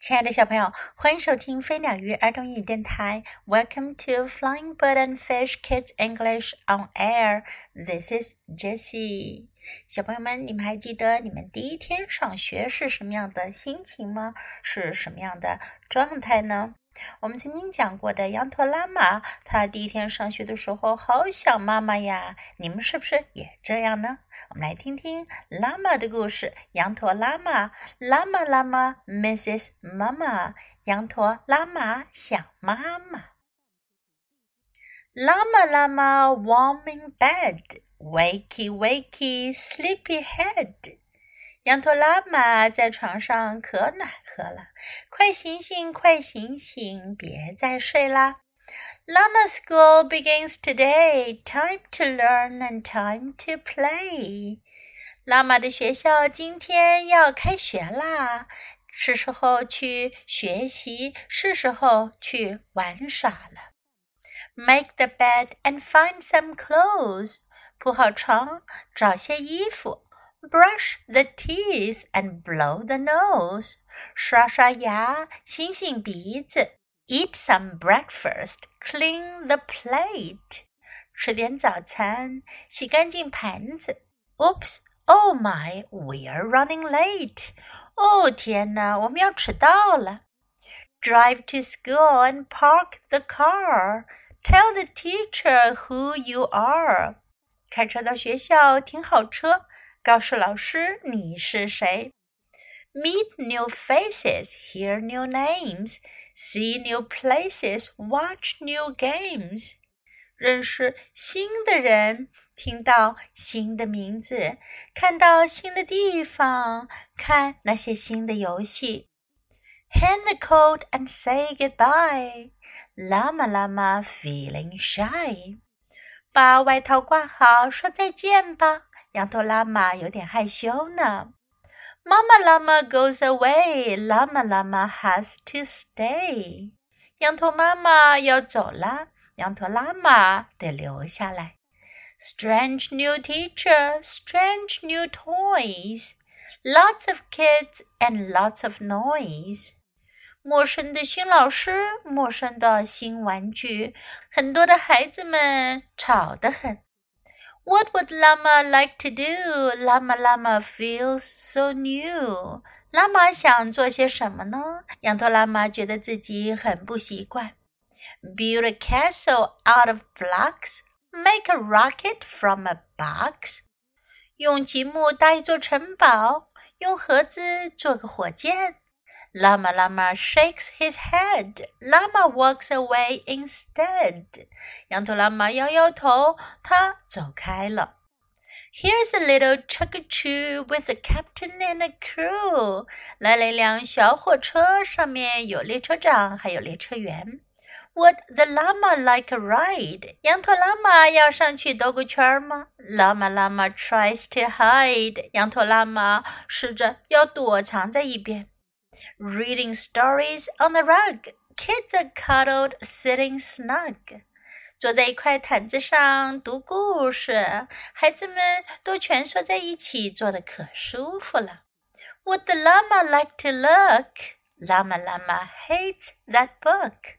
亲爱的小朋友，欢迎收听飞鸟鱼儿童英语电台。Welcome to Flying Bird and Fish Kids English on Air. This is Jessie. 小朋友们，你们还记得你们第一天上学是什么样的心情吗？是什么样的状态呢？我们曾经讲过的羊驼拉玛，他第一天上学的时候好想妈妈呀。你们是不是也这样呢？我们来听听拉玛的故事。羊驼拉玛，拉玛拉玛，Mrs. 妈妈，羊驼拉玛想妈妈。Llama Lama warm in bed, wakey wakey sleepy head。羊驼拉玛在床上可暖和了，快醒醒，快醒醒，别再睡啦！Llama school begins today. Time to learn and time to play. 拉玛的学校今天要开学啦，是时候去学习，是时候去玩耍了。Make the bed and find some clothes. 铺好床，找些衣服。Brush the teeth and blow the nose. 刷刷牙，擤擤鼻子。Eat some breakfast, clean the plate. 吃点早餐，洗干净盘子。Oops! Oh my, we're running late. 哦天哪，我们要迟到了。Drive to school and park the car. Tell the teacher who you are. 开车到学校，停好车， 告诉老师你是谁。Meet new faces, hear new names, see new places, watch new games. 认识新的人，听到新的名字，看到新的地方，看那些新的游戏。Hang the coat and say goodbye. Lama lama, feeling shy. 把外套挂好，说再见吧。羊驼拉玛有点害羞呢。Mama Lama goes away. Llama llama has to stay. 羊驼妈妈要走了，羊驼拉玛得留下来。Strange new teacher, strange new toys, lots of kids and lots of noise. 陌生的新老师，陌生的新玩具，很多的孩子们吵得很。What would Llama like to do? Llama Llama feels so new. 拉玛想做些什么呢？羊头拉玛觉得自己很不习惯。Build a castle out of blocks. Make a rocket from a box. 用积木搭一座城堡，用盒子做个火箭。Llama Llama shakes his head. Llama walks away instead. 羊驼拉玛摇摇头，他走开了。Here's a little choo with a captain and a crew. 来了一辆小火车，上面有列车长，还有列车员。Would the llama like a ride? 羊驼拉玛要上去兜个圈吗？Llama llama tries to hide. 羊驼拉玛试着要躲藏在一边。 Reading stories on the rug. Kids are cuddled, sitting snug. 坐在一块毯子上读故事，孩子们都蜷缩在一起，坐得可舒服了。Would the llama like to look? Llama llama hates that book.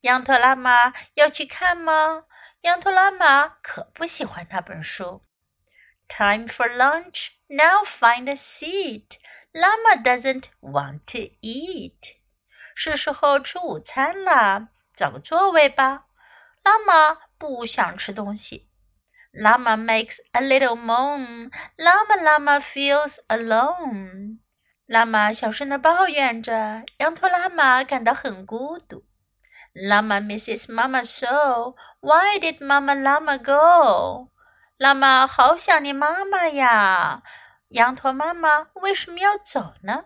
羊驼拉玛要去看吗？羊驼拉玛可不喜欢那本书。Time for lunch. Now find a seat. Lama doesn't want to eat. 是时候吃午餐了，找个座位吧。Lama 不想吃东西。Lama makes a little moan，Lama Lama feels alone. 拉玛小声的抱怨着，羊驼拉玛感到很孤独。Lama misses Mama so，Why did Mama llama go? 拉玛好想念妈妈呀。羊驼妈妈为什么要走呢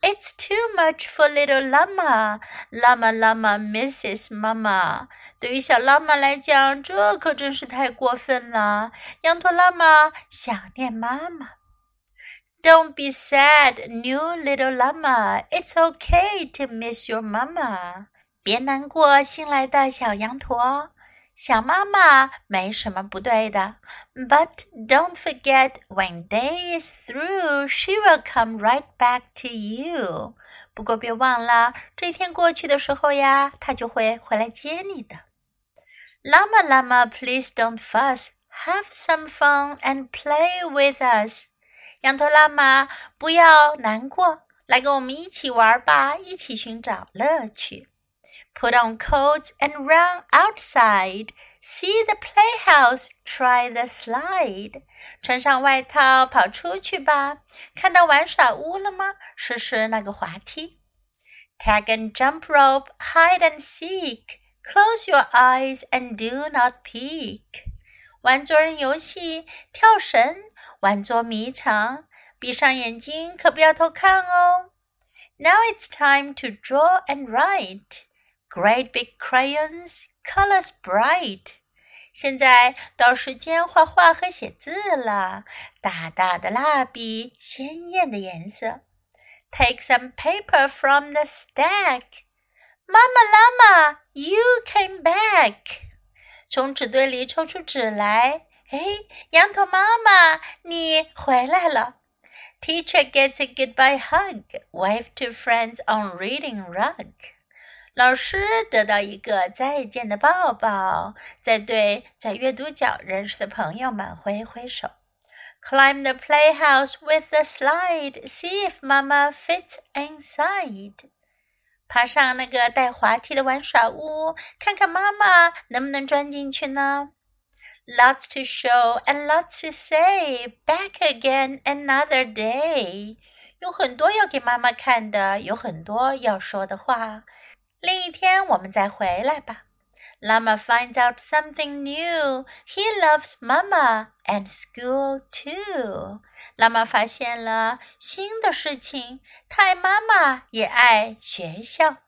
？It's too much for little llama. Llama llama misses mama. 对于小拉玛来讲，这可真是太过分了。羊驼拉玛想念妈妈。Don't be sad, new little llama. It's okay to miss your mama. 别难过，新来的小羊驼。想妈妈没什么不对的，But don't forget when day is through, she will come right back to you. 不过别忘了，这一天过去的时候呀，她就会回来接你的。Llama Llama, please don't fuss. Have some fun and play with us. 羊驼拉玛，不要难过，来跟我们一起玩吧，一起寻找乐趣。Put on coats and run outside. See the playhouse. Try the slide. 穿上外套，跑出去吧。看到玩耍屋了吗？试试那个滑梯。Tag and jump rope. Hide and seek. Close your eyes and do not peek. 玩捉人游戏，跳绳，玩捉迷藏，闭上眼睛，可不要偷看哦。Now it's time to draw and write. Great big crayons, colors bright。现在到时间画画和写字了。大大的蜡笔，鲜艳的颜色。Take some paper from the stack. Mama Llama, you came back. 从纸堆里抽出纸来。哎，羊驼妈妈，你回来了。Teacher gets a goodbye hug. Wave to friends on reading rug. 老师得到一个再见的抱抱，再对在阅读角认识的朋友们挥挥手。Climb the playhouse with the slide, see if Mama fits inside. 爬上那个带滑梯的玩耍屋，看看妈妈能不能钻进去呢？Lots to show and lots to say. Back again another day. 有很多要给妈妈看的，有很多要说的话。另一天我们再回来吧。Lama finds out something new. He loves Mama and school too. Lama 发现了新的事情，他爱妈妈，也爱学校。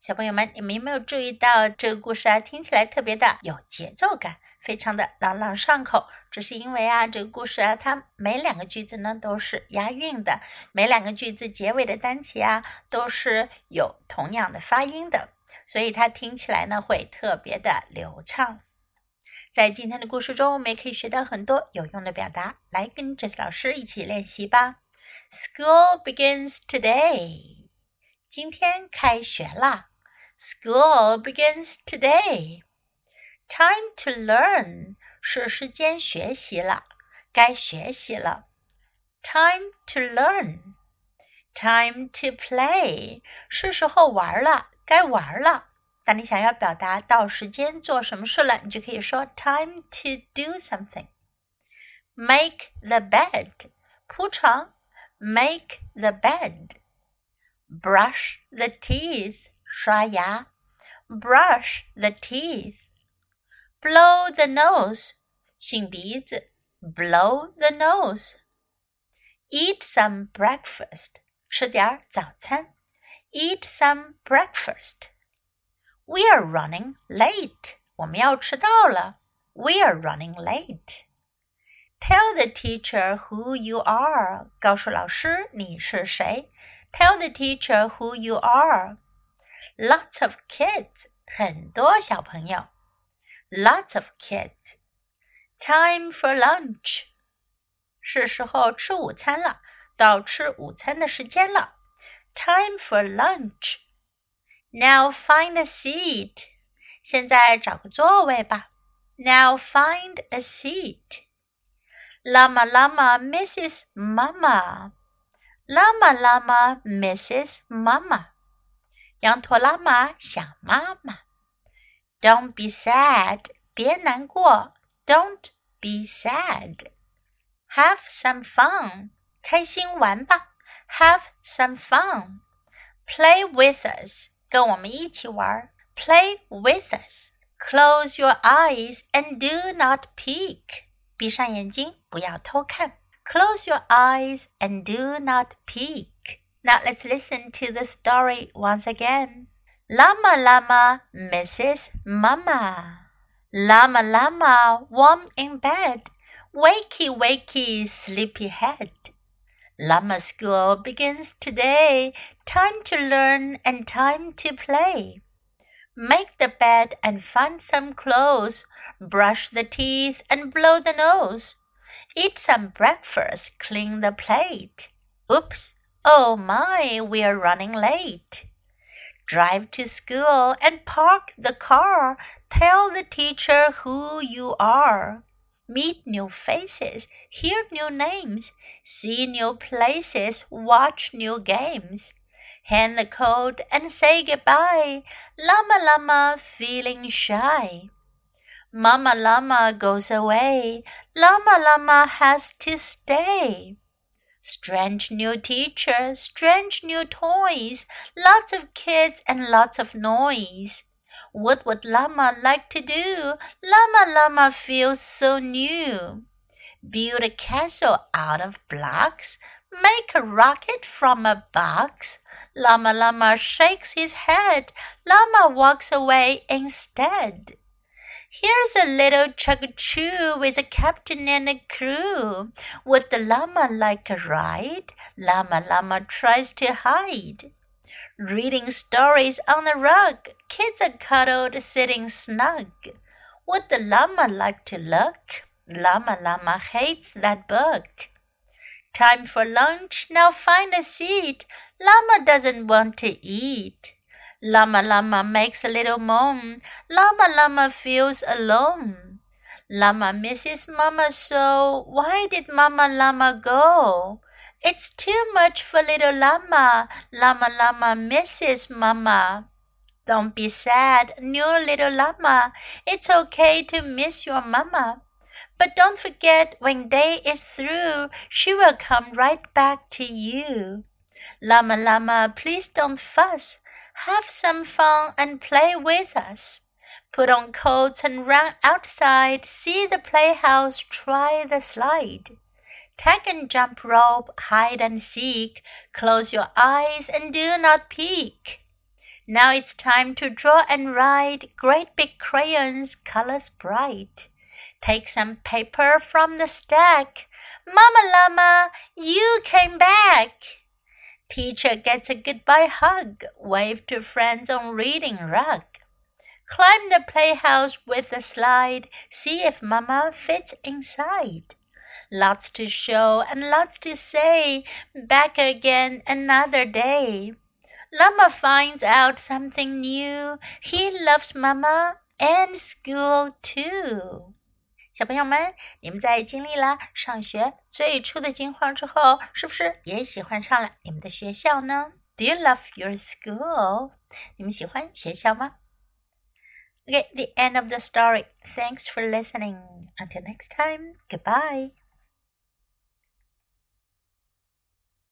小朋友们，你们有没有注意到这个故事啊？听起来特别的有节奏感，非常的朗朗上口。这是因为啊，这个故事啊，它每两个句子呢都是押韵的，每两个句子结尾的单词啊都是有同样的发音的，所以它听起来呢会特别的流畅。在今天的故事中，我们也可以学到很多有用的表达，来跟这次老师一起练习吧。School begins today，今天开学啦。School begins today. Time to learn 是时间学习了，该学习了。Time to learn. Time to play 是时候玩了，该玩了。当你想要表达到时间做什么事了，你就可以说 time to do something. Make the bed 铺床，make the bed. Brush the teeth 刷牙，brush the teeth，blow the nose，擤鼻子，blow the nose，eat some breakfast，吃点早餐，eat some breakfast。We are running late，我们要迟到了，We are running late。Tell the teacher who you are，告诉老师你是谁。Tell the teacher who you are。Lots of kids，很多小朋友。 Lots of kids。Time for lunch，是时候吃午餐了，到吃午餐的时间了。Time for lunch。Now find a seat，现在找个座位吧。Now find a seat。Llama llama misses mama。Llama llama misses mama。羊驼拉玛想妈妈。Don't be sad，别难过。Don't be sad。Have some fun，开心玩吧。Have some fun。Play with us，跟我们一起玩。Play with us。Close your eyes and do not peek，闭上眼睛，不要偷看。Close your eyes and do not peek。now let's listen to the story once again. Llama Llama misses Mama. Llama Llama warm in bed. Wakey wakey sleepy head. Llama school begins today. Time to learn and time to play. Make the bed and find some clothes. Brush the teeth and blow the nose. Eat some breakfast, clean the plate. Oops, oh my, we're running late. Drive to school and park the car. Tell the teacher who you are. Meet new faces, hear new names, see new places, watch new games. Hand the coat and say goodbye. Llama Llama feeling shy. Mama Llama goes away. Llama Llama has to stay. Strange new teacher, strange new toys, lots of kids and lots of noise. What would Llama like to do? Llama Llama feels so new. Build a castle out of blocks, Make a rocket from a box. Llama Llama shakes his head. Llama walks away instead. Here's a little choo with a captain and a crew. Would the llama like a ride? Llama Llama tries to hide. Reading stories on the rug, kids are cuddled sitting snug. Would the llama like to look? Llama Llama hates that book. Time for lunch, now find a seat. Llama doesn't want to eat. Llama Llama makes a little moan. Llama Llama feels alone. Llama misses Mama so. Why did Mama Llama go? It's too much for little Llama. Llama Llama misses Mama. Don't be sad, new little llama. It's okay to miss your mama. But don't forget, when day is through, she will come right back to you. Llama Llama, please don't fuss. Have some fun and play with us. Put on coats and run outside. See the playhouse, try the slide. Tag and jump rope, hide and seek. Close your eyes and do not peek. Now it's time to draw and write. Great big crayons, colors bright. Take some paper from the stack. Mama Llama, you came back. Teacher gets a goodbye hug. Wave to friends on reading rug. Climb the playhouse with a slide. See if Mama fits inside. Lots to show and lots to say. Back again another day. Llama finds out something new. He loves Mama and school too. 小朋友们，你们在经历了上学最初的惊慌之后，是不是也喜欢上了你们的学校呢？Do you love your school？你们喜欢学校吗？Okay, the end of the story. Thanks for listening. Until next time, goodbye.